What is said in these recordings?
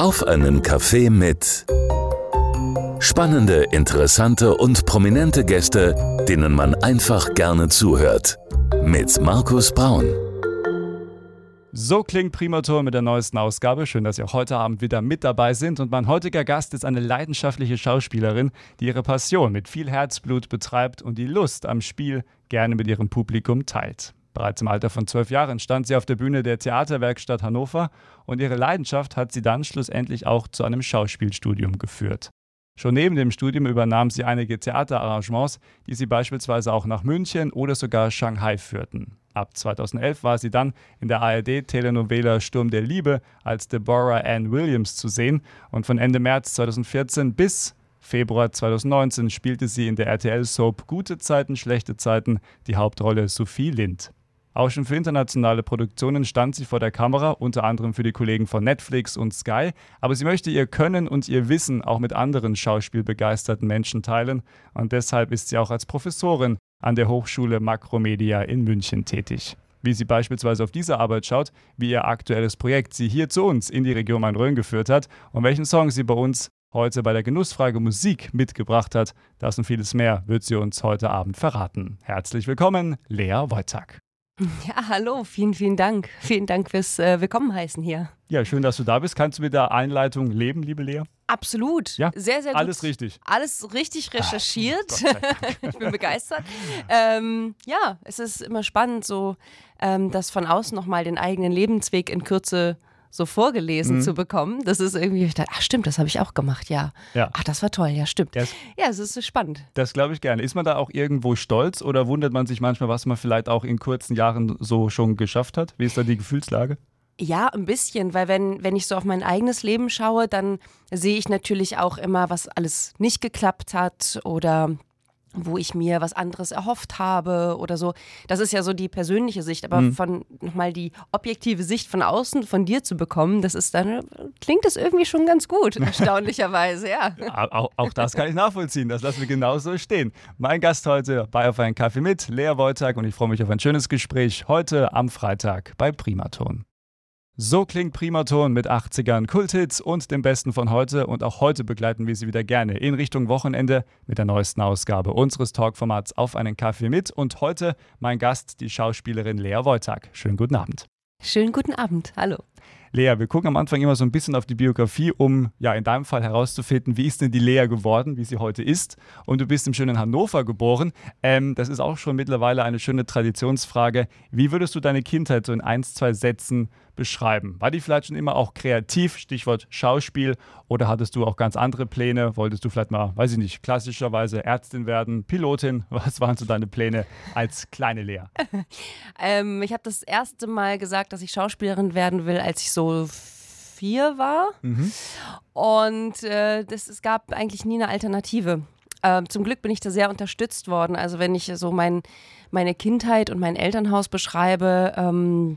Auf einen Kaffee mit spannende, interessante und prominente Gäste, denen man einfach gerne zuhört. Mit Markus Braun. So klingt Primator mit der neuesten Ausgabe. Schön, dass Sie auch heute Abend wieder mit dabei sind. Und mein heutiger Gast ist eine leidenschaftliche Schauspielerin, die ihre Passion mit viel Herzblut betreibt und die Lust am Spiel gerne mit ihrem Publikum teilt. Bereits im Alter von zwölf Jahren stand sie auf der Bühne der Theaterwerkstatt Hannover und ihre Leidenschaft hat sie dann schlussendlich auch zu einem Schauspielstudium geführt. Schon neben dem Studium übernahm sie einige Theaterarrangements, die sie beispielsweise auch nach München oder sogar Shanghai führten. Ab 2011 war sie dann in der ARD-Telenovela Sturm der Liebe als Deborah Ann Williams zu sehen und von Ende März 2014 bis Februar 2019 spielte sie in der RTL-Soap Gute Zeiten, schlechte Zeiten die Hauptrolle Sophie Lind. Auch schon für internationale Produktionen stand sie vor der Kamera, unter anderem für die Kollegen von Netflix und Sky. Aber sie möchte ihr Können und ihr Wissen auch mit anderen schauspielbegeisterten Menschen teilen. Und deshalb ist sie auch als Professorin an der Hochschule Makromedia in München tätig. Wie sie beispielsweise auf diese Arbeit schaut, wie ihr aktuelles Projekt sie hier zu uns in die Region Main-Rhön geführt hat und welchen Song sie bei uns heute bei der Genussfrage Musik mitgebracht hat. Das und vieles mehr wird sie uns heute Abend verraten. Herzlich willkommen, Lea Wojtak. Ja, hallo, vielen, vielen Dank. Vielen Dank fürs äh, Willkommen heißen hier. Ja, schön, dass du da bist. Kannst du mit der Einleitung leben, liebe Lea? Absolut. Ja, sehr, sehr gut. Alles richtig. Alles richtig Ah, recherchiert. ich bin begeistert. Ähm, ja, es ist immer spannend, so ähm, das von außen nochmal den eigenen Lebensweg in Kürze so vorgelesen Mhm. zu bekommen. Das ist irgendwie, ich dachte, ach stimmt, das habe ich auch gemacht, ja. Ja. Ach, das war toll, ja, stimmt. Das- Ja, es ist spannend. Das glaube ich gerne. Ist man da auch irgendwo stolz oder wundert man sich manchmal, was man vielleicht auch in kurzen Jahren so schon geschafft hat? Wie ist da die Gefühlslage? Ja, ein bisschen, weil wenn, wenn ich so auf mein eigenes Leben schaue, dann sehe ich natürlich auch immer, was alles nicht geklappt hat oder wo ich mir was anderes erhofft habe oder so. Das ist ja so die persönliche Sicht, aber Mhm. von nochmal die objektive Sicht von außen von dir zu bekommen, das ist dann, klingt das irgendwie schon ganz gut, erstaunlicherweise, ja. Au- Auch, auch das kann ich nachvollziehen. Das lassen wir genauso stehen. Mein Gast heute bei Auf einen Kaffee mit, Lea Wojtak, und ich freue mich auf ein schönes Gespräch heute am Freitag bei Primaton. So klingt Primaton mit 80ern Kulthits und dem Besten von heute. Und auch heute begleiten wir Sie wieder gerne in Richtung Wochenende mit der neuesten Ausgabe unseres Talkformats Auf einen Kaffee mit. Und heute mein Gast, die Schauspielerin Lea Wojtak. Schönen guten Abend. Schönen guten Abend, hallo. Lea, wir gucken am Anfang immer so ein bisschen auf die Biografie, um ja in deinem Fall herauszufinden, wie ist denn die Lea geworden, wie sie heute ist. Und du bist im schönen Hannover geboren. Ähm, das ist auch schon mittlerweile eine schöne Traditionsfrage. Wie würdest du deine Kindheit so in ein, zwei Sätzen beschreiben? War die vielleicht schon immer auch kreativ, Stichwort Schauspiel, oder hattest du auch ganz andere Pläne? Wolltest du vielleicht mal, weiß ich nicht, klassischerweise Ärztin werden, Pilotin? Was waren so deine Pläne als kleine Lea? Ähm, ich habe das erste Mal gesagt, dass ich Schauspielerin werden will, als ich so vier war. Und äh, das, es gab eigentlich nie eine Alternative. Ähm, zum Glück bin ich da sehr unterstützt worden. Also wenn ich so mein, meine Kindheit und mein Elternhaus beschreibe, ähm,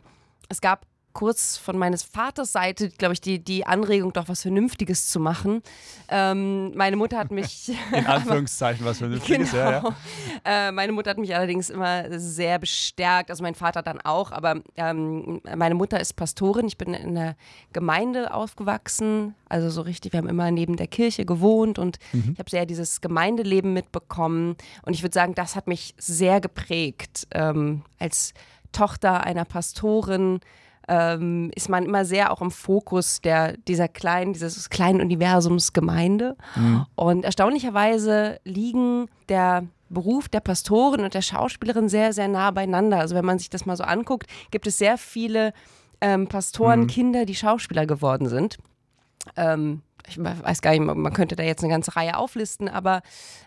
es gab kurz von meines Vaters Seite, glaube ich, die, die Anregung, doch was Vernünftiges zu machen. Ähm, meine Mutter hat mich In Anführungszeichen, was vernünftiges, Genau. ja, ja. Äh, meine Mutter hat mich allerdings immer sehr bestärkt, also mein Vater dann auch, aber ähm, meine Mutter ist Pastorin. Ich bin in der Gemeinde aufgewachsen, also so richtig, wir haben immer neben der Kirche gewohnt und ich habe sehr dieses Gemeindeleben mitbekommen und ich würde sagen, das hat mich sehr geprägt. Ähm, als Tochter einer Pastorin ähm, ist man immer sehr auch im Fokus der, dieser kleinen, dieses kleinen Universums Gemeinde. Und erstaunlicherweise liegen der Beruf der Pastorin und der Schauspielerin sehr, sehr nah beieinander. Also wenn man sich das mal so anguckt, gibt es sehr viele ähm, Pastorenkinder, die Schauspieler geworden sind. Ähm, ich weiß gar nicht, man könnte da jetzt eine ganze Reihe auflisten, aber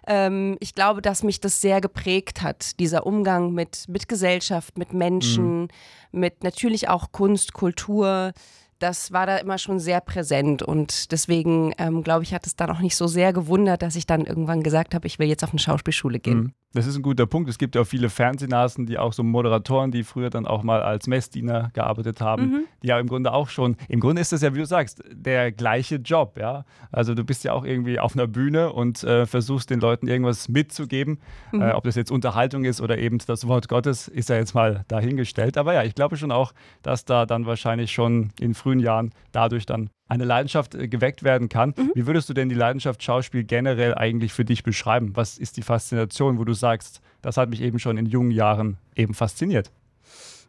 ähm, ich glaube, dass mich das sehr geprägt hat, dieser Umgang mit, mit Gesellschaft, mit Menschen, mit natürlich auch Kunst, Kultur. Das war da immer schon sehr präsent und deswegen, ähm, glaube ich, hat es dann auch nicht so sehr gewundert, dass ich dann irgendwann gesagt habe, ich will jetzt auf eine Schauspielschule gehen. Mhm. Das ist ein guter Punkt. Es gibt ja auch viele Fernsehnasen, die auch so Moderatoren, die früher dann auch mal als Messdiener gearbeitet haben, die ja im Grunde auch schon, im Grunde ist das ja, wie du sagst, der gleiche Job, ja. Also du bist ja auch irgendwie auf einer Bühne und äh, versuchst den Leuten irgendwas mitzugeben. Äh, ob das jetzt Unterhaltung ist oder eben das Wort Gottes, ist ja jetzt mal dahingestellt. Aber ja, ich glaube schon auch, dass da dann wahrscheinlich schon in frühen Jahren dadurch dann eine Leidenschaft äh, geweckt werden kann. Mhm. Wie würdest du denn die Leidenschaft Schauspiel generell eigentlich für dich beschreiben? Was ist die Faszination, wo du sagst, das hat mich eben schon in jungen Jahren eben fasziniert?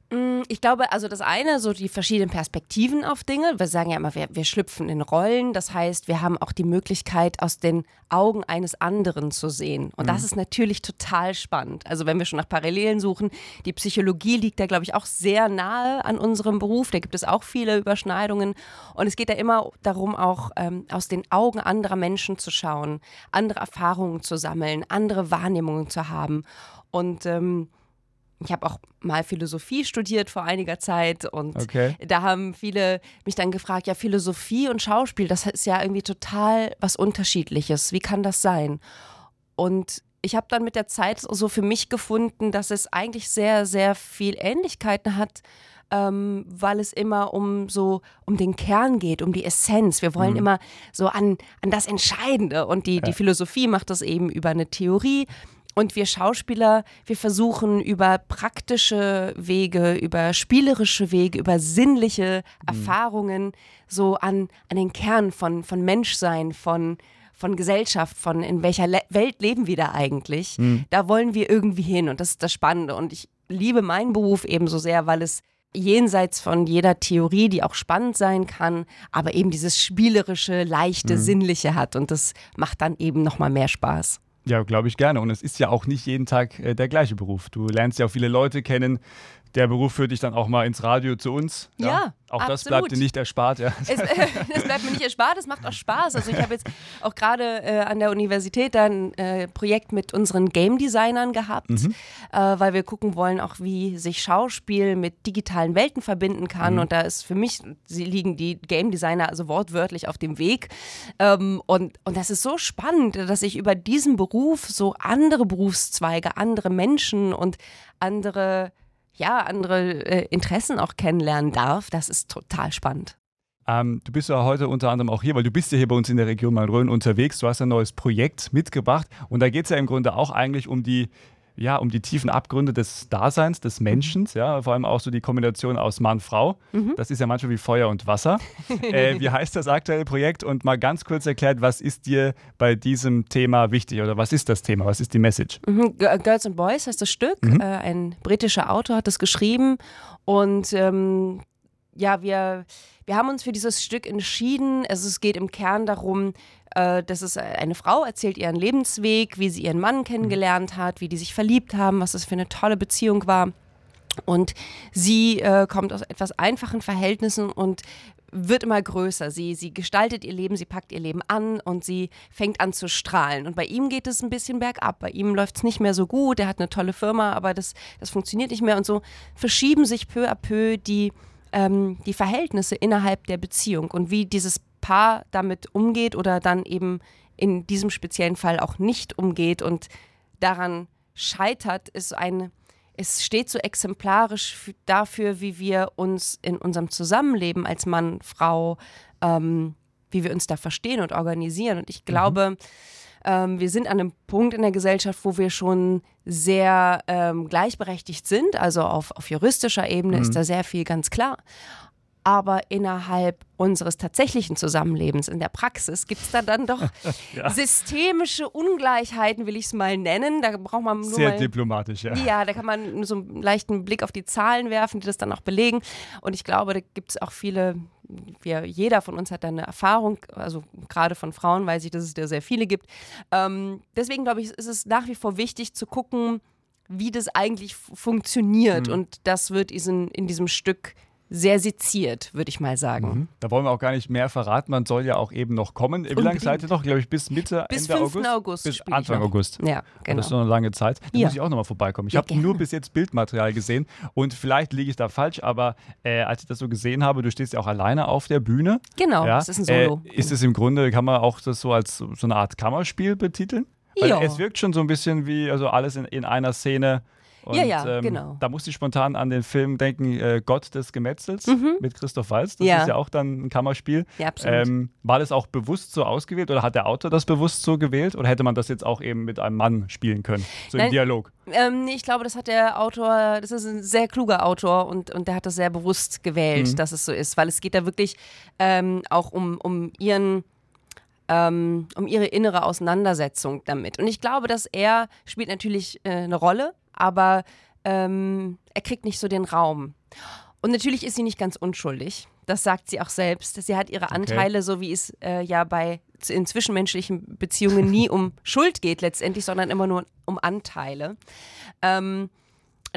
Mm, ich glaube, also das eine, so die verschiedenen Perspektiven auf Dinge. Wir sagen ja immer, wir, wir, schlüpfen in Rollen. Das heißt, wir haben auch die Möglichkeit, aus den Augen eines anderen zu sehen. Und mhm. das ist natürlich total spannend. Also wenn wir schon nach Parallelen suchen, die Psychologie liegt da, glaube ich, auch sehr nahe an unserem Beruf. Da gibt es auch viele Überschneidungen. Und es geht da immer darum, auch ähm, aus den Augen anderer Menschen zu schauen, andere Erfahrungen zu sammeln, andere Wahrnehmungen zu haben. Und ähm, ich habe auch mal Philosophie studiert vor einiger Zeit und okay. da haben viele mich dann gefragt, ja, Philosophie und Schauspiel, das ist ja irgendwie total was Unterschiedliches. Wie kann das sein? Und ich habe dann mit der Zeit so für mich gefunden, dass es eigentlich sehr, sehr viel Ähnlichkeiten hat, ähm, weil es immer um so um den Kern geht, um die Essenz. Wir wollen mhm. immer so an, an das Entscheidende und die, ja. die Philosophie macht das eben über eine Theorie und wir Schauspieler, wir versuchen über praktische Wege, über spielerische Wege, über sinnliche mhm. Erfahrungen so an, an den Kern von, von Menschsein, von, von Gesellschaft, von in welcher Le Welt leben wir da eigentlich. Mhm. Da wollen wir irgendwie hin und das ist das Spannende. Und ich liebe meinen Beruf ebenso sehr, weil es jenseits von jeder Theorie, die auch spannend sein kann, aber eben dieses spielerische, leichte, mhm. sinnliche hat und das macht dann eben noch mal mehr Spaß. Ja, glaube ich gerne. Und es ist ja auch nicht jeden Tag äh, der gleiche Beruf. Du lernst ja auch viele Leute kennen, der Beruf führt dich dann auch mal ins Radio zu uns. Ja, ja auch absolut. das bleibt dir nicht erspart. Ja. Es, äh, das bleibt mir nicht erspart, es macht auch Spaß. Also ich habe jetzt auch gerade äh, an der Universität ein äh, Projekt mit unseren Game Designern gehabt, mhm. äh, weil wir gucken wollen, auch wie sich Schauspiel mit digitalen Welten verbinden kann. Mhm. Und da ist für mich, sie liegen die Game Designer also wortwörtlich auf dem Weg. Ähm, und, und das ist so spannend, dass ich über diesen Beruf so andere Berufszweige, andere Menschen und andere ja, andere äh, Interessen auch kennenlernen darf. Das ist total spannend. Ähm, du bist ja heute unter anderem auch hier, weil du bist ja hier bei uns in der Region Main-Rhön unterwegs. Du hast ein neues Projekt mitgebracht und da geht es ja im Grunde auch eigentlich um die ja, um die tiefen Abgründe des Daseins, des Menschen, ja, vor allem auch so die Kombination aus Mann-Frau. Mhm. Das ist ja manchmal wie Feuer und Wasser. äh, wie heißt das aktuelle Projekt? Und mal ganz kurz erklärt, was ist dir bei diesem Thema wichtig oder was ist das Thema? Was ist die Message? Mhm. Girls and Boys heißt das Stück. Mhm. Äh, ein britischer Autor hat es geschrieben und ähm, ja, wir, wir haben uns für dieses Stück entschieden. Also es geht im Kern darum, äh, das ist eine Frau, erzählt ihren Lebensweg, wie sie ihren Mann kennengelernt hat, wie die sich verliebt haben, was das für eine tolle Beziehung war. Und sie äh, kommt aus etwas einfachen Verhältnissen und wird immer größer. Sie, sie gestaltet ihr Leben, sie packt ihr Leben an und sie fängt an zu strahlen. Und bei ihm geht es ein bisschen bergab. Bei ihm läuft es nicht mehr so gut. Er hat eine tolle Firma, aber das, das funktioniert nicht mehr. Und so verschieben sich peu à peu die, ähm, die Verhältnisse innerhalb der Beziehung und wie dieses Paar damit umgeht oder dann eben in diesem speziellen Fall auch nicht umgeht und daran scheitert, ist ein, es steht so exemplarisch dafür, wie wir uns in unserem Zusammenleben als Mann, Frau, ähm, wie wir uns da verstehen und organisieren. Und ich glaube, mhm. ähm, wir sind an einem Punkt in der Gesellschaft, wo wir schon sehr ähm, gleichberechtigt sind. Also auf, auf juristischer Ebene mhm. ist da sehr viel ganz klar aber innerhalb unseres tatsächlichen Zusammenlebens in der Praxis gibt es da dann doch ja. systemische Ungleichheiten, will ich es mal nennen. Da braucht man nur sehr mal, diplomatisch, ja. Ja, da kann man so einen leichten Blick auf die Zahlen werfen, die das dann auch belegen. Und ich glaube, da gibt es auch viele wir, jeder von uns hat da eine Erfahrung, also gerade von Frauen weiß ich, dass es da sehr viele gibt. Ähm, deswegen glaube ich, ist es nach wie vor wichtig zu gucken, wie das eigentlich funktioniert. Mhm. Und das wird in, in diesem Stück sehr seziert, würde ich mal sagen. Mhm. Da wollen wir auch gar nicht mehr verraten. Man soll ja auch eben noch kommen. Wie lange seid ihr noch? Glaube ich, bis Mitte, bis Ende 5. August? August bis Anfang August. Ja, genau. Das ist noch eine lange Zeit. Da ja. muss ich auch nochmal vorbeikommen. Ich ja, habe nur bis jetzt Bildmaterial gesehen und vielleicht liege ich da falsch, aber äh, als ich das so gesehen habe, du stehst ja auch alleine auf der Bühne. Genau, ja, das ist ein Solo. Äh, ist es im Grunde, kann man auch das so als so eine Art Kammerspiel betiteln? Weil ja. Es wirkt schon so ein bisschen wie also alles in, in einer Szene Und, Ja, ja, ähm, genau. Da musste ich spontan an den Film denken, äh, Gott des Gemetzels mit Christoph Waltz. Das Mhm. Ja. ist ja auch dann ein Kammerspiel. Ja, absolut. Ähm, war das auch bewusst so ausgewählt oder hat der Autor das bewusst so gewählt oder hätte man das jetzt auch eben mit einem Mann spielen können? So im Nein. Dialog. Ähm, ich glaube, das hat der Autor, das ist ein sehr kluger Autor und, und der hat das sehr bewusst gewählt, Mhm. dass es so ist, weil es geht da wirklich ähm, auch um, um ihren ähm, um ihre innere Auseinandersetzung damit. Und ich glaube, dass er spielt natürlich äh, eine Rolle, aber ähm, er kriegt nicht so den Raum. Und natürlich ist sie nicht ganz unschuldig. Das sagt sie auch selbst. Sie hat ihre Anteile, so wie es äh, ja bei in zwischenmenschlichen Beziehungen nie um Schuld geht letztendlich, sondern immer nur um Anteile. Ähm,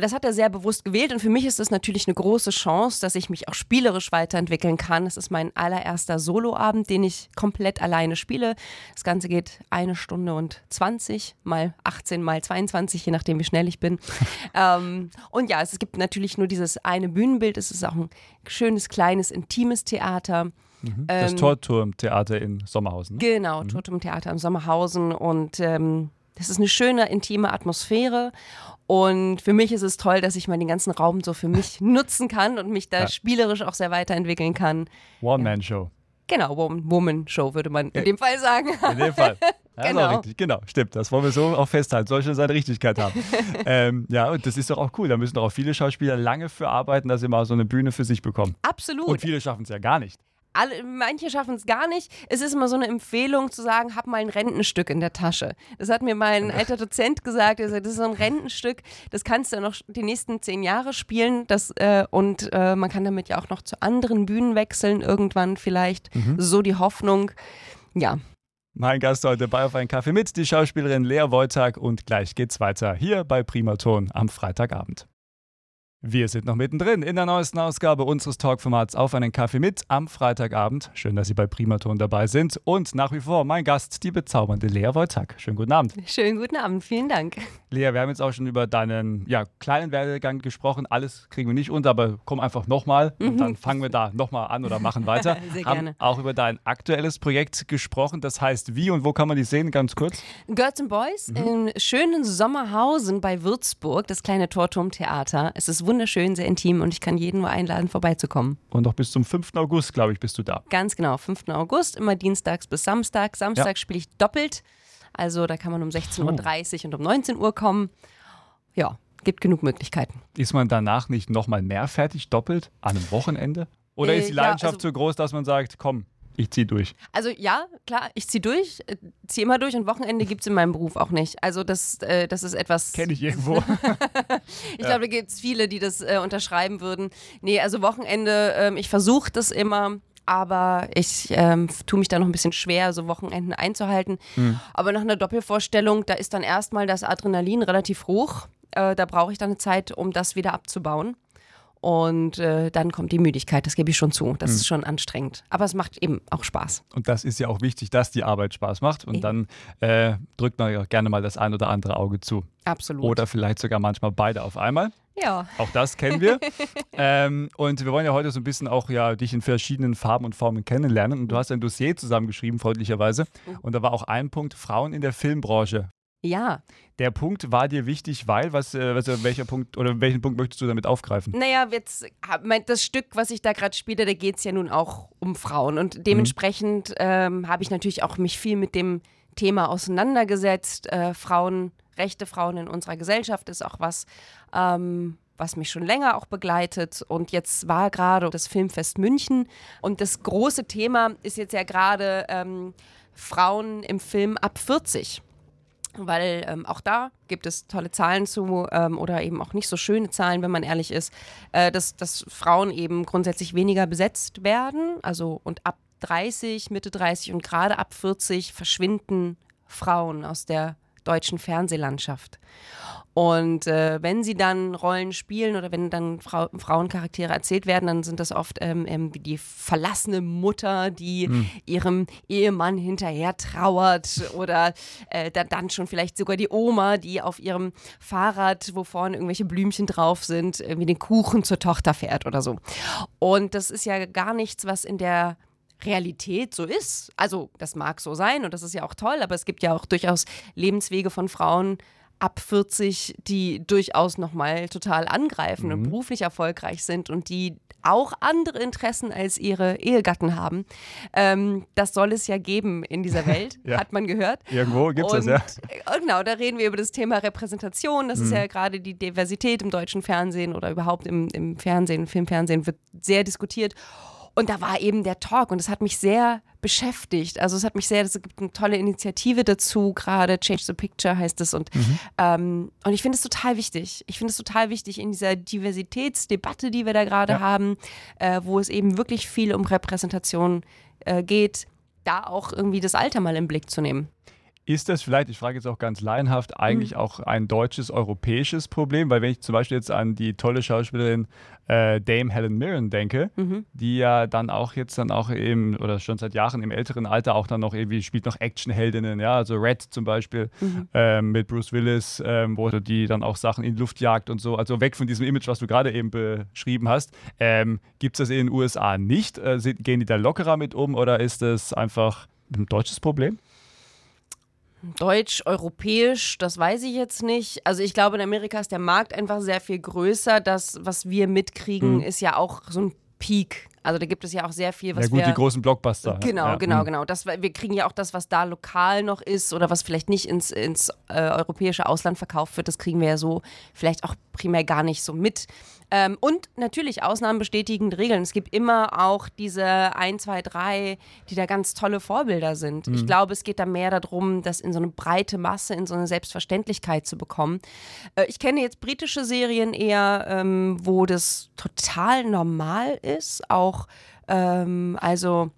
das hat er sehr bewusst gewählt und für mich ist es natürlich eine große Chance, dass ich mich auch spielerisch weiterentwickeln kann. Es ist mein allererster Soloabend, den ich komplett alleine spiele. Das Ganze geht eine Stunde und 20 mal 18 mal 22, je nachdem wie schnell ich bin. ähm, und ja, es gibt natürlich nur dieses eine Bühnenbild. Es ist auch ein schönes, kleines, intimes Theater. Das Ähm, Torturmtheater in Sommerhausen. Ne? Genau, Totem Theater im Sommerhausen und ähm, das ist eine schöne, intime Atmosphäre und für mich ist es toll, dass ich mal den ganzen Raum so für mich nutzen kann und mich da Ja. spielerisch auch sehr weiterentwickeln kann. One-Man-Show. Genau, Woman, Woman Show würde man in dem Fall sagen. In dem Fall. Ja, Genau. richtig. Genau, stimmt. Das wollen wir so auch festhalten. Soll schon seine Richtigkeit haben. ähm, ja, und das ist doch auch cool. Da müssen doch auch viele Schauspieler lange für arbeiten, dass sie mal so eine Bühne für sich bekommen. Absolut. Und viele schaffen es ja gar nicht. Alle, manche schaffen es gar nicht. Es ist immer so eine Empfehlung zu sagen, hab mal ein Rentenstück in der Tasche. Das hat mir mein alter Dozent gesagt. Er sagt, das ist so ein Rentenstück, das kannst du noch die nächsten zehn Jahre spielen. Das, äh, und äh, man kann damit ja auch noch zu anderen Bühnen wechseln, irgendwann vielleicht. So die Hoffnung. Ja, Mein Gast heute bei Auf einen Kaffee mit, die Schauspielerin Lea Wojtak. Und gleich geht's weiter hier bei Primaton am Freitagabend. Wir sind noch mittendrin in der neuesten Ausgabe unseres Talkformats Auf einen Kaffee mit am Freitagabend. Schön, dass Sie bei Primaton dabei sind. Und nach wie vor mein Gast, die bezaubernde Lea Wojtak. Schönen guten Abend. schönen guten Abend. Vielen Dank. Lea, wir haben jetzt auch schon über deinen ja, kleinen Werdegang gesprochen. Alles kriegen wir nicht unter, aber komm einfach nochmal und dann fangen wir da nochmal an oder machen weiter. Mhm. Sehr haben gerne. auch über dein aktuelles Projekt gesprochen. Das heißt, wie und wo kann man die sehen? Ganz kurz. Girls and Boys in schönen Sommerhausen bei Würzburg, das kleine Torturmtheater. Es ist wunderschön, sehr intim und ich kann jeden nur einladen, vorbeizukommen. Und noch bis zum 5. August, glaube ich, bist du da. Ganz genau, 5. August, immer dienstags bis Samstag. Samstag spiele ich doppelt. Also da kann man um 16.30 Uhr und um 19 Uhr kommen. Ja, gibt genug Möglichkeiten. Ist man danach nicht nochmal mehr fertig, doppelt, an einem Wochenende? Oder Äh, ist die ja, Leidenschaft also- so groß, dass man sagt, komm, ich zieh durch? Also ja, klar, ich ziehe durch, äh, ziehe immer durch und Wochenende gibt es in meinem Beruf auch nicht. Also das, äh, das ist etwas... Kenne ich irgendwo. Ich glaube, da gibt es viele, die das äh, unterschreiben würden. Nee, also Wochenende, ähm, ich versuche das immer, aber ich ähm, tue mich da noch ein bisschen schwer, so Wochenenden einzuhalten. Aber nach einer Doppelvorstellung, da ist dann erstmal das Adrenalin relativ hoch. Äh, da brauche ich dann eine Zeit, um das wieder abzubauen. Und äh, dann kommt die Müdigkeit, das gebe ich schon zu. Das ist schon anstrengend. Aber es macht eben auch Spaß. Und das ist ja auch wichtig, dass die Arbeit Spaß macht. Und Eben. dann äh, drückt man ja gerne mal das ein oder andere Auge zu. Absolut. Oder vielleicht sogar manchmal beide auf einmal. Ja. Auch das kennen wir. ähm, und wir wollen ja heute so ein bisschen auch ja, dich in verschiedenen Farben und Formen kennenlernen. Und du hast ein Dossier zusammengeschrieben, freundlicherweise. Und da war auch ein Punkt Frauen in der Filmbranche. Ja. Der Punkt war dir wichtig, weil, was, äh, was, welcher Punkt oder welchen Punkt möchtest du damit aufgreifen? Naja, jetzt mein, das Stück, was ich da gerade spiele, da geht es ja nun auch um Frauen. Und dementsprechend ähm, habe ich natürlich auch mich viel mit dem Thema auseinandergesetzt. Äh, Frauen, rechte Frauen in unserer Gesellschaft ist auch was, ähm, was mich schon länger auch begleitet. Und jetzt war gerade das Filmfest München. Und das große Thema ist jetzt ja gerade ähm, Frauen im Film ab 40 weil ähm, auch da gibt es tolle Zahlen zu ähm, oder eben auch nicht so schöne Zahlen, wenn man ehrlich ist, äh, dass, dass Frauen eben grundsätzlich weniger besetzt werden. Also und ab 30, Mitte 30 und gerade ab 40 verschwinden Frauen aus der deutschen Fernsehlandschaft. Und äh, wenn sie dann Rollen spielen oder wenn dann Frau, Frauencharaktere erzählt werden, dann sind das oft ähm, ähm, die verlassene Mutter, die ihrem Ehemann hinterher trauert oder äh, dann, dann schon vielleicht sogar die Oma, die auf ihrem Fahrrad, wo vorne irgendwelche Blümchen drauf sind, irgendwie den Kuchen zur Tochter fährt oder so. Und das ist ja gar nichts, was in der Realität so ist. Also das mag so sein und das ist ja auch toll, aber es gibt ja auch durchaus Lebenswege von Frauen ab 40, die durchaus nochmal total angreifen mhm. und beruflich erfolgreich sind und die auch andere Interessen als ihre Ehegatten haben. Ähm, das soll es ja geben in dieser Welt, ja. hat man gehört. Irgendwo gibt es das, ja. Äh, genau, da reden wir über das Thema Repräsentation. Das mhm. ist ja gerade die Diversität im deutschen Fernsehen oder überhaupt im, im Fernsehen, Filmfernsehen wird sehr diskutiert. Und da war eben der Talk und es hat mich sehr beschäftigt. Also es hat mich sehr, es gibt eine tolle Initiative dazu, gerade Change the Picture heißt es. Und, mhm. ähm, und ich finde es total wichtig. Ich finde es total wichtig in dieser Diversitätsdebatte, die wir da gerade ja. haben, äh, wo es eben wirklich viel um Repräsentation äh, geht, da auch irgendwie das Alter mal im Blick zu nehmen. Ist das vielleicht, ich frage jetzt auch ganz laienhaft, eigentlich mhm. auch ein deutsches, europäisches Problem? Weil wenn ich zum Beispiel jetzt an die tolle Schauspielerin äh, Dame Helen Mirren denke, mhm. die ja dann auch jetzt dann auch eben, oder schon seit Jahren im älteren Alter auch dann noch irgendwie spielt noch Actionheldinnen, ja, also Red zum Beispiel mhm. ähm, mit Bruce Willis, ähm, wo die dann auch Sachen in die Luft jagt und so, also weg von diesem Image, was du gerade eben beschrieben hast. Ähm, Gibt es das in den USA nicht? Äh, gehen die da lockerer mit um oder ist das einfach ein deutsches Problem? Deutsch, europäisch, das weiß ich jetzt nicht. Also ich glaube, in Amerika ist der Markt einfach sehr viel größer. Das, was wir mitkriegen, mhm. ist ja auch so ein Peak. Also da gibt es ja auch sehr viel, was Ja gut, wir, die großen Blockbuster. Genau, ja. genau, mhm. genau. Das, wir kriegen ja auch das, was da lokal noch ist oder was vielleicht nicht ins, ins äh, europäische Ausland verkauft wird, das kriegen wir ja so vielleicht auch primär gar nicht so mit. Ähm, und natürlich Ausnahmen bestätigen Regeln. Es gibt immer auch diese 1, 2, 3, die da ganz tolle Vorbilder sind. Mhm. Ich glaube, es geht da mehr darum, das in so eine breite Masse, in so eine Selbstverständlichkeit zu bekommen. Äh, ich kenne jetzt britische Serien eher, ähm, wo das total normal ist. Auch, ähm, also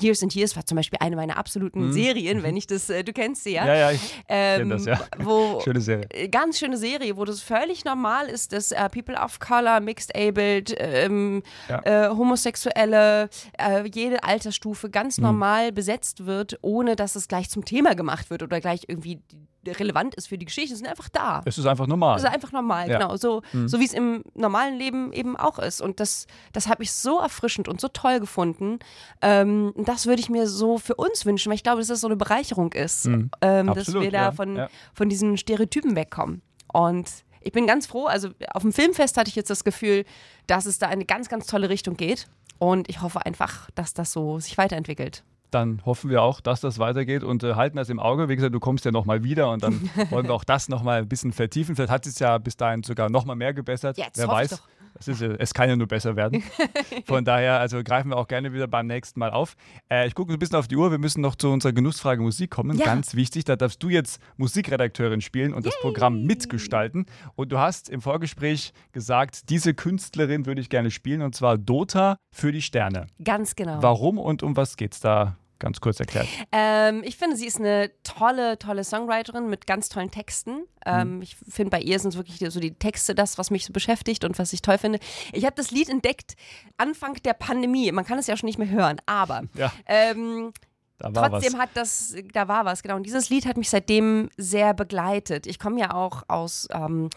Years and Years war zum Beispiel eine meiner absoluten mhm. Serien, wenn ich das, äh, du kennst sie ja. Ja, ja, ich ähm, kenne das, ja. Wo, schöne Serie. Äh, ganz schöne Serie, wo das völlig normal ist, dass äh, People of Color, Mixed Abled, ähm, ja. äh, Homosexuelle, äh, jede Altersstufe ganz mhm. normal besetzt wird, ohne dass es gleich zum Thema gemacht wird oder gleich irgendwie relevant ist für die Geschichte, sind einfach da. Es ist einfach normal. Es ist einfach normal, ja. genau. So, mhm. so wie es im normalen Leben eben auch ist. Und das, das habe ich so erfrischend und so toll gefunden. Ähm, das würde ich mir so für uns wünschen, weil ich glaube, dass das so eine Bereicherung ist, mhm. ähm, Absolut, dass wir da ja. Von, ja. von diesen Stereotypen wegkommen. Und ich bin ganz froh, also auf dem Filmfest hatte ich jetzt das Gefühl, dass es da eine ganz, ganz tolle Richtung geht. Und ich hoffe einfach, dass das so sich weiterentwickelt dann hoffen wir auch, dass das weitergeht und äh, halten das im Auge. Wie gesagt, du kommst ja nochmal wieder und dann wollen wir auch das nochmal ein bisschen vertiefen. Vielleicht hat es ja bis dahin sogar nochmal mehr gebessert. Jetzt Wer weiß. Es, ist, es kann ja nur besser werden. Von daher, also greifen wir auch gerne wieder beim nächsten Mal auf. Äh, ich gucke ein bisschen auf die Uhr. Wir müssen noch zu unserer Genussfrage Musik kommen. Ja. Ganz wichtig, da darfst du jetzt Musikredakteurin spielen und Yay. das Programm mitgestalten. Und du hast im Vorgespräch gesagt, diese Künstlerin würde ich gerne spielen und zwar Dota für die Sterne. Ganz genau. Warum und um was geht es da ganz kurz erklärt? Ähm, ich finde, sie ist eine tolle, tolle Songwriterin mit ganz tollen Texten. Ähm, mhm. Ich finde, bei ihr sind wirklich so die Texte das, was mich so beschäftigt und was ich toll finde. Ich habe das Lied entdeckt Anfang der Pandemie. Man kann es ja schon nicht mehr hören, aber ja. ähm, Trotzdem was. hat das, da war was, genau. Und dieses Lied hat mich seitdem sehr begleitet. Ich komme ja auch aus, ähm,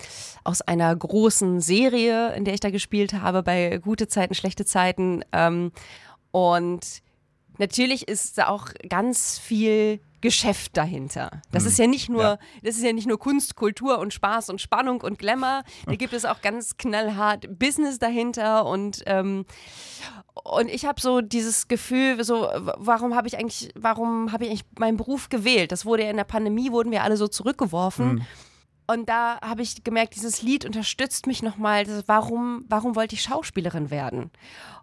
aus einer großen Serie, in der ich da gespielt habe, bei gute Zeiten, schlechte Zeiten. Ähm, und natürlich ist da auch ganz viel Geschäft dahinter. Das hm. ist ja nicht nur, ja. das ist ja nicht nur Kunst, Kultur und Spaß und Spannung und Glamour. Da gibt es auch ganz knallhart Business dahinter und ähm, und ich habe so dieses Gefühl, so warum habe ich eigentlich, warum habe ich eigentlich meinen Beruf gewählt? Das wurde ja in der Pandemie wurden wir alle so zurückgeworfen. Hm. Und da habe ich gemerkt, dieses Lied unterstützt mich nochmal. Warum, warum wollte ich Schauspielerin werden?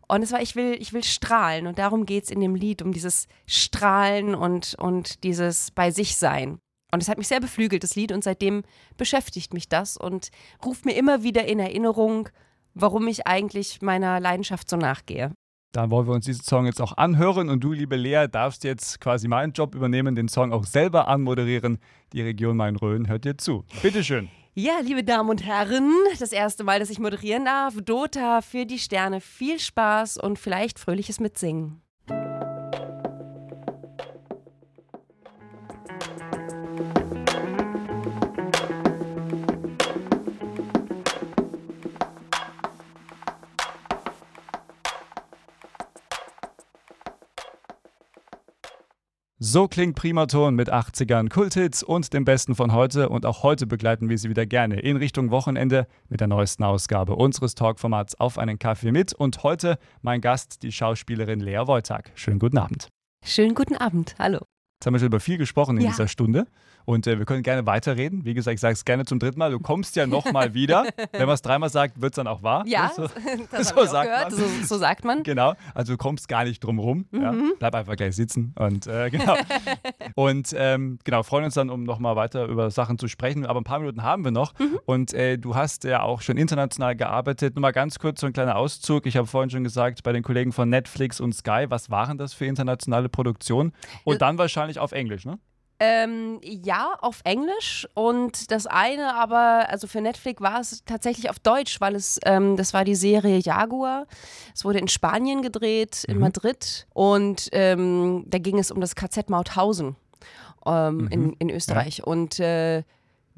Und es war, ich will, ich will strahlen. Und darum geht es in dem Lied, um dieses Strahlen und, und dieses bei sich sein. Und es hat mich sehr beflügelt, das Lied. Und seitdem beschäftigt mich das und ruft mir immer wieder in Erinnerung, warum ich eigentlich meiner Leidenschaft so nachgehe. Dann wollen wir uns diesen Song jetzt auch anhören und du, liebe Lea, darfst jetzt quasi meinen Job übernehmen, den Song auch selber anmoderieren. Die Region Main-Rhön hört dir zu. Bitteschön. Ja, liebe Damen und Herren, das erste Mal, dass ich moderieren darf. Dota für die Sterne. Viel Spaß und vielleicht fröhliches Mitsingen. So klingt Primaton mit 80ern Kulthits und dem Besten von heute. Und auch heute begleiten wir Sie wieder gerne in Richtung Wochenende mit der neuesten Ausgabe unseres Talkformats Auf einen Kaffee mit. Und heute mein Gast, die Schauspielerin Lea Wojtak. Schönen guten Abend. Schönen guten Abend. Hallo. Jetzt haben wir schon über viel gesprochen in Ja. dieser Stunde. Und äh, wir können gerne weiterreden. Wie gesagt, ich sage es gerne zum dritten Mal. Du kommst ja nochmal wieder. Wenn man es dreimal sagt, wird es dann auch wahr. Ja, So, das so sagt gehört. man. So, so sagt man. Genau, also du kommst gar nicht drum rum. Ja. Mhm. Bleib einfach gleich sitzen und äh, genau. und ähm, genau, freuen uns dann, um nochmal weiter über Sachen zu sprechen. Aber ein paar Minuten haben wir noch. Mhm. Und äh, du hast ja auch schon international gearbeitet. Nur mal ganz kurz so ein kleiner Auszug. Ich habe vorhin schon gesagt, bei den Kollegen von Netflix und Sky, was waren das für internationale Produktionen? Und Ja. dann wahrscheinlich auf Englisch, ne? Ähm, ja, auf Englisch und das eine aber, also für Netflix war es tatsächlich auf Deutsch, weil es, ähm, das war die Serie Jaguar. Es wurde in Spanien gedreht, in Madrid und ähm, da ging es um das KZ Mauthausen ähm, in, in Österreich. Und äh,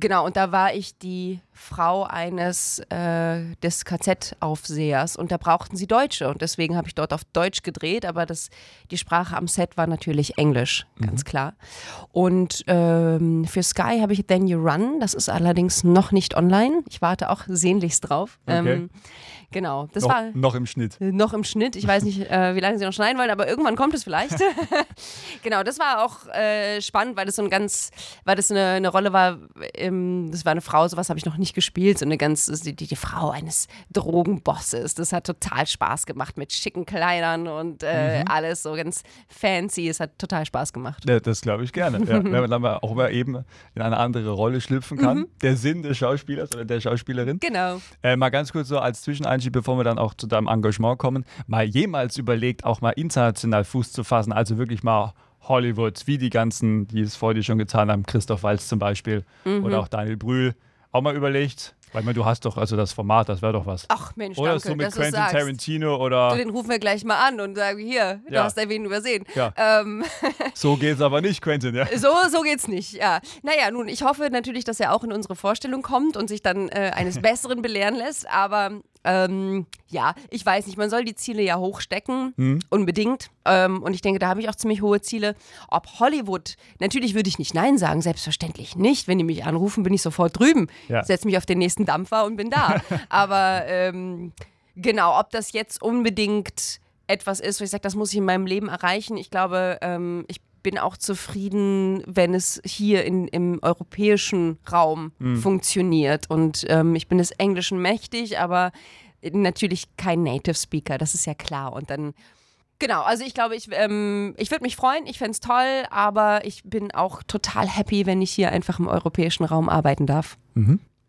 Genau, und da war ich die Frau eines äh, des KZ-Aufsehers und da brauchten sie Deutsche und deswegen habe ich dort auf Deutsch gedreht, aber das, die Sprache am Set war natürlich Englisch, ganz klar. Und ähm, für Sky habe ich Then You Run, das ist allerdings noch nicht online. Ich warte auch sehnlichst drauf. Okay. Ähm, genau, das noch, war noch im Schnitt. noch im Schnitt. Ich weiß nicht, äh, wie lange sie noch schneiden wollen, aber irgendwann kommt es vielleicht. genau, das war auch äh, spannend, weil das so ein ganz, weil das eine, eine Rolle war, ähm, das war eine Frau, sowas habe ich noch nicht gespielt, so eine ganz, die, die Frau eines Drogenbosses. Das hat total Spaß gemacht mit schicken Kleidern und äh, alles so ganz fancy. Es hat total Spaß gemacht. Ja, das glaube ich gerne. Ja. Wenn man dann mal auch mal eben in eine andere Rolle schlüpfen kann. Mhm. Der Sinn des Schauspielers oder der Schauspielerin. Genau. Äh, mal ganz kurz so als Zwischeneinstieg, bevor wir dann auch zu deinem Engagement kommen, mal jemals überlegt, auch mal international Fuß zu fassen, also wirklich mal Hollywood, wie die ganzen, die es vor dir schon getan haben, Christoph Waltz zum Beispiel Mhm. oder auch Daniel Brühl, auch mal überlegt, weil du hast doch, also das Format, das wäre doch was. Ach Mensch, oder danke, so mit Quentin. Tarantino Du, oder den rufen wir gleich mal an und sagen, hier, du Ja. hast erwähnt übersehen. Ja. Ähm, so geht's aber nicht, Quentin, ja. So, so geht's nicht, ja. Naja, nun, ich hoffe natürlich, dass er auch in unsere Vorstellung kommt und sich dann äh, eines Besseren belehren lässt, aber ähm, ja, ich weiß nicht, man soll die Ziele ja hochstecken, Hm? unbedingt. Ähm, und ich denke, da habe ich auch ziemlich hohe Ziele. Ob Hollywood, natürlich würde ich nicht Nein sagen, selbstverständlich nicht. Wenn die mich anrufen, bin ich sofort drüben, Ja. setze mich auf den nächsten Dampfer und bin da. aber ähm, genau, ob das jetzt unbedingt etwas ist, wo ich sage, das muss ich in meinem Leben erreichen. Ich glaube, ähm, ich bin auch zufrieden, wenn es hier in, im europäischen Raum funktioniert. Und ähm, ich bin des Englischen mächtig, aber natürlich kein Native Speaker, das ist ja klar. Und dann, genau, also ich glaube, ich, ähm, ich würde mich freuen, ich fände es toll, aber ich bin auch total happy, wenn ich hier einfach im europäischen Raum arbeiten darf.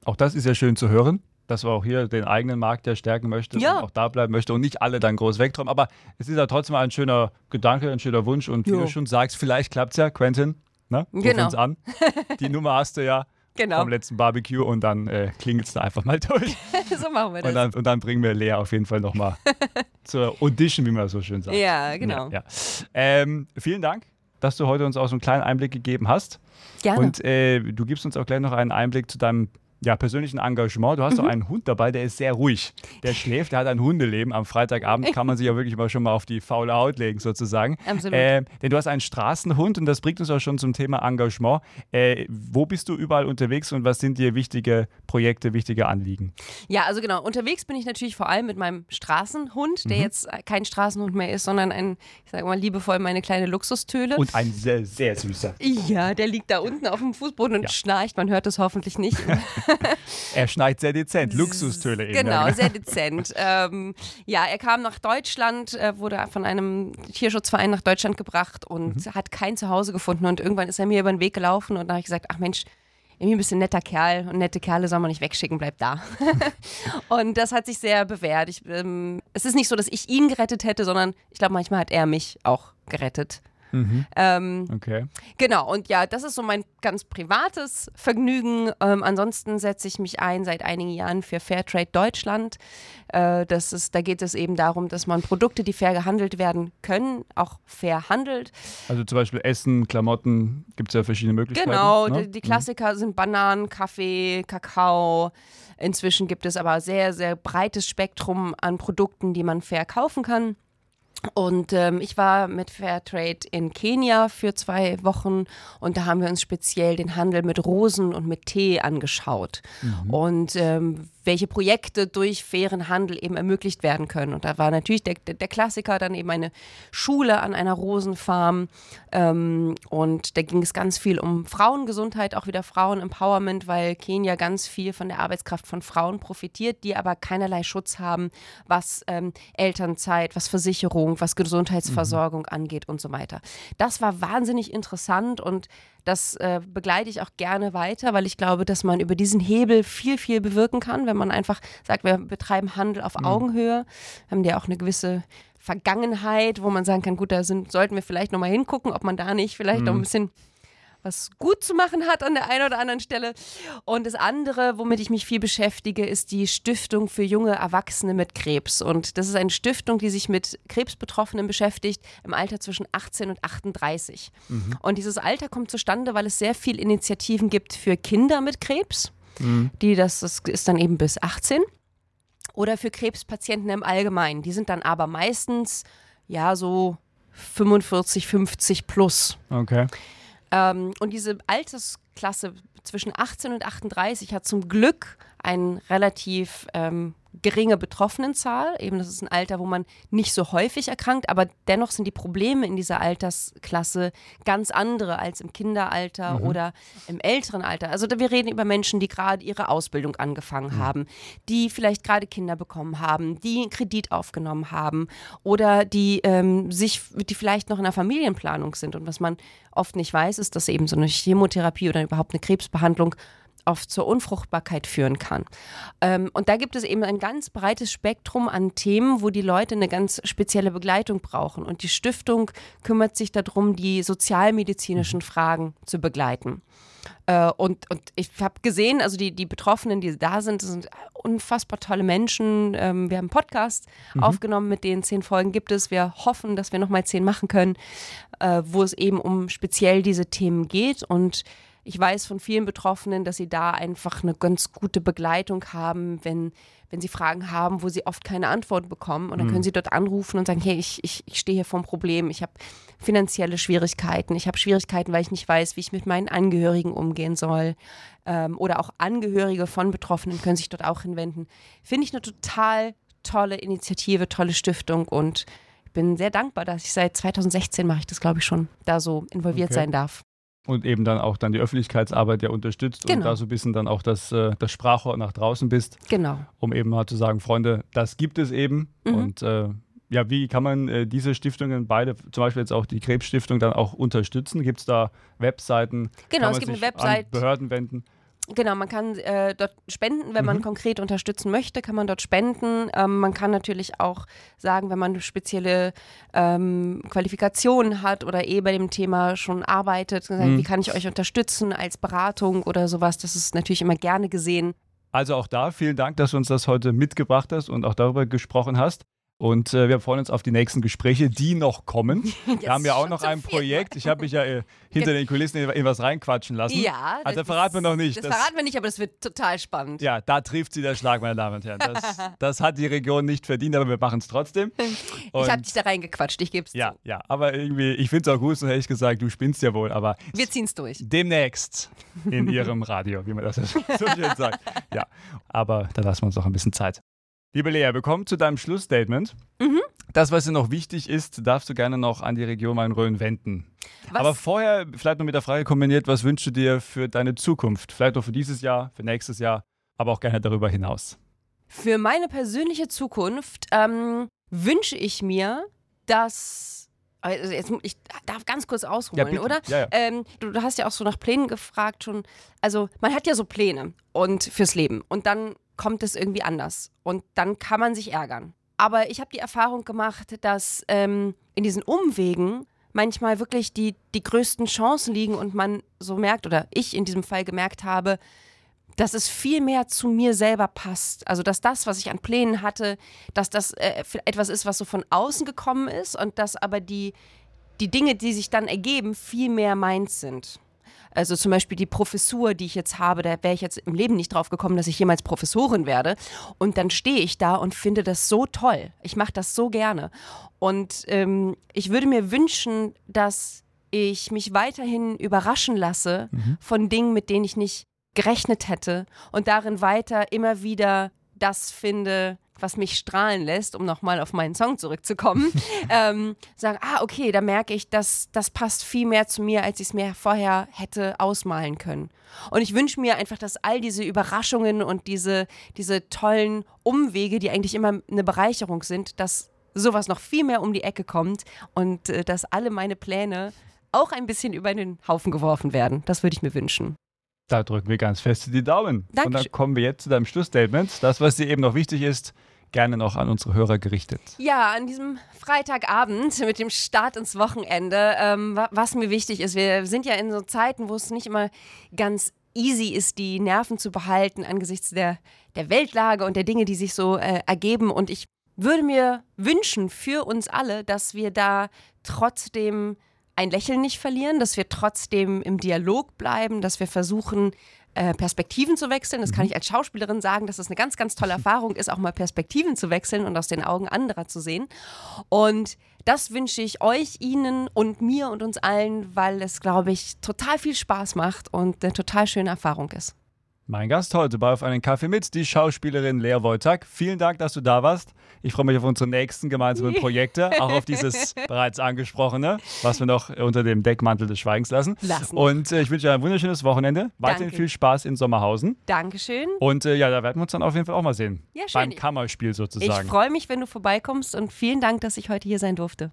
Auch das ist ja schön zu hören, dass man auch hier den eigenen Markt ja stärken möchte Ja. und auch da bleiben möchte und nicht alle dann groß wegträumen. Aber es ist ja trotzdem ein schöner Gedanke, ein schöner Wunsch und wie Jo. du schon sagst, vielleicht klappt es ja, Quentin. Ne? Ruf Genau. uns an. Die Nummer hast du ja Genau, vom letzten Barbecue und dann äh, klingelt es da einfach mal durch. so machen wir das. Und dann, und dann bringen wir Lea auf jeden Fall nochmal zur Audition, wie man so schön sagt. ja, genau. Ja, ja. Ähm, vielen Dank, dass du heute uns auch so einen kleinen Einblick gegeben hast. Gerne. Und äh, du gibst uns auch gleich noch einen Einblick zu deinem ja, persönlichen Engagement. Du hast Mhm. auch einen Hund dabei, der ist sehr ruhig. Der schläft, der hat ein Hundeleben. Am Freitagabend kann man sich ja wirklich mal schon mal auf die faule Haut legen, sozusagen. Absolut. Äh, denn du hast einen Straßenhund und das bringt uns auch schon zum Thema Engagement. Äh, wo bist du überall unterwegs und was sind dir wichtige Projekte, wichtige Anliegen? Ja, also genau. Unterwegs bin ich natürlich vor allem mit meinem Straßenhund, Mhm. der jetzt äh, kein Straßenhund mehr ist, sondern ein, ich sage mal liebevoll, meine kleine Luxustöle. Und ein sehr, sehr süßer. ja, der liegt da unten auf dem Fußboden und Ja. schnarcht. Man hört es hoffentlich nicht. Er schneit sehr dezent. Luxustöle eben. Genau, sehr dezent. ähm, ja, er kam nach Deutschland, äh, wurde von einem Tierschutzverein nach Deutschland gebracht und Mhm. hat kein Zuhause gefunden. Und irgendwann ist er mir über den Weg gelaufen und da habe ich gesagt, ach Mensch, irgendwie ein bisschen netter Kerl und nette Kerle soll man nicht wegschicken, bleib da. und das hat sich sehr bewährt. Ich, ähm, es ist nicht so, dass ich ihn gerettet hätte, sondern ich glaube, manchmal hat er mich auch gerettet. Ähm, Okay. Genau, und ja, das ist so mein ganz privates Vergnügen. Ähm, ansonsten setze ich mich ein seit einigen Jahren für Fairtrade Deutschland. Äh, das ist, da geht es eben darum, dass man Produkte, die fair gehandelt werden können, auch fair handelt. Also zum Beispiel Essen, Klamotten, gibt es ja verschiedene Möglichkeiten. Genau, ne? die, die Klassiker sind Bananen, Kaffee, Kakao. Inzwischen gibt es aber sehr, sehr breites Spektrum an Produkten, die man fair kaufen kann. Und ähm, ich war mit Fairtrade in Kenia für zwei Wochen und da haben wir uns speziell den Handel mit Rosen und mit Tee angeschaut. Mhm. Und ähm, welche Projekte durch fairen Handel eben ermöglicht werden können. Und da war natürlich der, der Klassiker dann eben eine Schule an einer Rosenfarm. Ähm, und da ging es ganz viel um Frauengesundheit, auch wieder Frauenempowerment, weil Kenia ganz viel von der Arbeitskraft von Frauen profitiert, die aber keinerlei Schutz haben, was ähm, Elternzeit, was Versicherung, was Gesundheitsversorgung mhm. angeht und so weiter. Das war wahnsinnig interessant und das äh, begleite ich auch gerne weiter, weil ich glaube, dass man über diesen Hebel viel, viel bewirken kann, wenn man einfach sagt, wir betreiben Handel auf mhm. Augenhöhe. Wir haben ja auch eine gewisse Vergangenheit, wo man sagen kann, gut, da sind, sollten wir vielleicht nochmal hingucken, ob man da nicht vielleicht mhm. noch ein bisschen was gut zu machen hat an der einen oder anderen Stelle. Und das andere, womit ich mich viel beschäftige, ist die Stiftung für junge Erwachsene mit Krebs. Und das ist eine Stiftung, die sich mit Krebsbetroffenen beschäftigt im Alter zwischen 18 und 38. Mhm. Und dieses Alter kommt zustande, weil es sehr viele Initiativen gibt für Kinder mit Krebs. Mhm. Die das, das ist dann eben bis 18 oder für Krebspatienten im Allgemeinen. Die sind dann aber meistens ja so 45, 50 plus. Okay. Ähm, und diese Altersklasse zwischen 18 und 38 hat zum Glück einen relativ ähm, geringe Betroffenenzahl. Eben, das ist ein Alter, wo man nicht so häufig erkrankt, aber dennoch sind die Probleme in dieser Altersklasse ganz andere als im Kinderalter mhm. oder im älteren Alter. Also wir reden über Menschen, die gerade ihre Ausbildung angefangen mhm. haben, die vielleicht gerade Kinder bekommen haben, die einen Kredit aufgenommen haben oder die ähm, sich, die vielleicht noch in der Familienplanung sind. Und was man oft nicht weiß, ist, dass eben so eine Chemotherapie oder überhaupt eine Krebsbehandlung oft zur Unfruchtbarkeit führen kann. Ähm, und da gibt es eben ein ganz breites Spektrum an Themen, wo die Leute eine ganz spezielle Begleitung brauchen. Und die Stiftung kümmert sich darum, die sozialmedizinischen mhm. Fragen zu begleiten. Äh, und, und ich habe gesehen, also die, die Betroffenen, die da sind, sind unfassbar tolle Menschen. Ähm, wir haben einen Podcast mhm. aufgenommen, mit denen zehn Folgen gibt es. Wir hoffen, dass wir nochmal zehn machen können, äh, wo es eben um speziell diese Themen geht. Und ich weiß von vielen Betroffenen, dass sie da einfach eine ganz gute Begleitung haben, wenn, wenn sie Fragen haben, wo sie oft keine Antwort bekommen. Und dann können mhm. sie dort anrufen und sagen, hey, ich, ich, ich stehe hier vor einem Problem, ich habe finanzielle Schwierigkeiten, ich habe Schwierigkeiten, weil ich nicht weiß, wie ich mit meinen Angehörigen umgehen soll. Ähm, oder auch Angehörige von Betroffenen können sich dort auch hinwenden. Finde ich eine total tolle Initiative, tolle Stiftung und ich bin sehr dankbar, dass ich seit 2016 mache ich das, glaube ich, schon, da so involviert okay. sein darf und eben dann auch dann die Öffentlichkeitsarbeit ja unterstützt genau. und da so ein bisschen dann auch das, äh, das Sprachrohr nach draußen bist. Genau. Um eben mal zu sagen, Freunde, das gibt es eben. Mhm. Und äh, ja, wie kann man äh, diese Stiftungen beide, zum Beispiel jetzt auch die Krebsstiftung, dann auch unterstützen? Gibt es da Webseiten? Genau, es gibt eine Website. An Behörden wenden? Genau, man kann äh, dort spenden, wenn man mhm. konkret unterstützen möchte, kann man dort spenden. Ähm, man kann natürlich auch sagen, wenn man spezielle ähm, Qualifikationen hat oder eh bei dem Thema schon arbeitet, mhm. wie kann ich euch unterstützen als Beratung oder sowas. Das ist natürlich immer gerne gesehen. Also auch da vielen Dank, dass du uns das heute mitgebracht hast und auch darüber gesprochen hast. Und äh, wir freuen uns auf die nächsten Gespräche, die noch kommen. wir haben ja auch noch ein Projekt. Ich habe mich ja äh, hinter den Kulissen in, was reinquatschen lassen. Ja. Also verraten wir noch nicht. Das, das, verraten wir nicht, aber das wird total spannend. Ja, da trifft sie der Schlag, meine Damen und Herren. Das, das hat die Region nicht verdient, aber wir machen es trotzdem. Und ich habe dich da reingequatscht, ich gebe es Ja, zu. ja, aber irgendwie, ich finde es auch gut, so hätte ich gesagt, du spinnst ja wohl, aber. Wir ziehen es durch. Demnächst in ihrem Radio, wie man das so schön sagt. Ja, aber da lassen wir uns noch ein bisschen Zeit. Liebe Lea, wir kommen zu deinem Schlussstatement. Mhm. Das, was dir noch wichtig ist, darfst du gerne noch an die Region Main-Rhön wenden. Was? Aber vorher vielleicht noch mit der Frage kombiniert, was wünschst du dir für deine Zukunft? Vielleicht auch für dieses Jahr, für nächstes Jahr, aber auch gerne darüber hinaus. Für meine persönliche Zukunft ähm, wünsche ich mir, dass also jetzt, ich darf ganz kurz ausholen, ja, oder? Ja, ja. Ähm, du, du, hast ja auch so nach Plänen gefragt schon. Also man hat ja so Pläne und fürs Leben und dann kommt es irgendwie anders. Und dann kann man sich ärgern. Aber ich habe die Erfahrung gemacht, dass ähm, in diesen Umwegen manchmal wirklich die, die größten Chancen liegen und man so merkt, oder ich in diesem Fall gemerkt habe, dass es viel mehr zu mir selber passt. Also, dass das, was ich an Plänen hatte, dass das äh, etwas ist, was so von außen gekommen ist und dass aber die, die Dinge, die sich dann ergeben, viel mehr meins sind. Also zum Beispiel die Professur, die ich jetzt habe, da wäre ich jetzt im Leben nicht drauf gekommen, dass ich jemals Professorin werde. Und dann stehe ich da und finde das so toll. Ich mache das so gerne. Und ähm, ich würde mir wünschen, dass ich mich weiterhin überraschen lasse mhm. von Dingen, mit denen ich nicht gerechnet hätte und darin weiter immer wieder das finde, was mich strahlen lässt, um nochmal auf meinen Song zurückzukommen, ähm, sagen, ah, okay, da merke ich, dass das passt viel mehr zu mir, als ich es mir vorher hätte ausmalen können. Und ich wünsche mir einfach, dass all diese Überraschungen und diese, diese tollen Umwege, die eigentlich immer eine Bereicherung sind, dass sowas noch viel mehr um die Ecke kommt und äh, dass alle meine Pläne auch ein bisschen über den Haufen geworfen werden. Das würde ich mir wünschen. Da drücken wir ganz fest die Daumen. Dankeschön. Und dann kommen wir jetzt zu deinem Schlussstatement. Das, was dir eben noch wichtig ist, gerne noch an unsere Hörer gerichtet. Ja, an diesem Freitagabend mit dem Start ins Wochenende, ähm, was mir wichtig ist, wir sind ja in so Zeiten, wo es nicht immer ganz easy ist, die Nerven zu behalten angesichts der, der Weltlage und der Dinge, die sich so äh, ergeben. Und ich würde mir wünschen für uns alle, dass wir da trotzdem ein Lächeln nicht verlieren, dass wir trotzdem im Dialog bleiben, dass wir versuchen, äh, Perspektiven zu wechseln. Das kann mhm. ich als Schauspielerin sagen, dass es das eine ganz, ganz tolle Erfahrung ist, auch mal Perspektiven zu wechseln und aus den Augen anderer zu sehen. Und das wünsche ich euch, Ihnen und mir und uns allen, weil es, glaube ich, total viel Spaß macht und eine total schöne Erfahrung ist. Mein Gast heute bei Auf einen Kaffee mit, die Schauspielerin Lea Wojtak. Vielen Dank, dass du da warst. Ich freue mich auf unsere nächsten gemeinsamen Projekte, auch auf dieses bereits angesprochene, was wir noch unter dem Deckmantel des Schweigens lassen. lassen. Und äh, ich wünsche dir ein wunderschönes Wochenende. Weiterhin Danke. viel Spaß in Sommerhausen. Dankeschön. Und äh, ja, da werden wir uns dann auf jeden Fall auch mal sehen. Ja, schön. Beim Kammerspiel sozusagen. Ich freue mich, wenn du vorbeikommst und vielen Dank, dass ich heute hier sein durfte.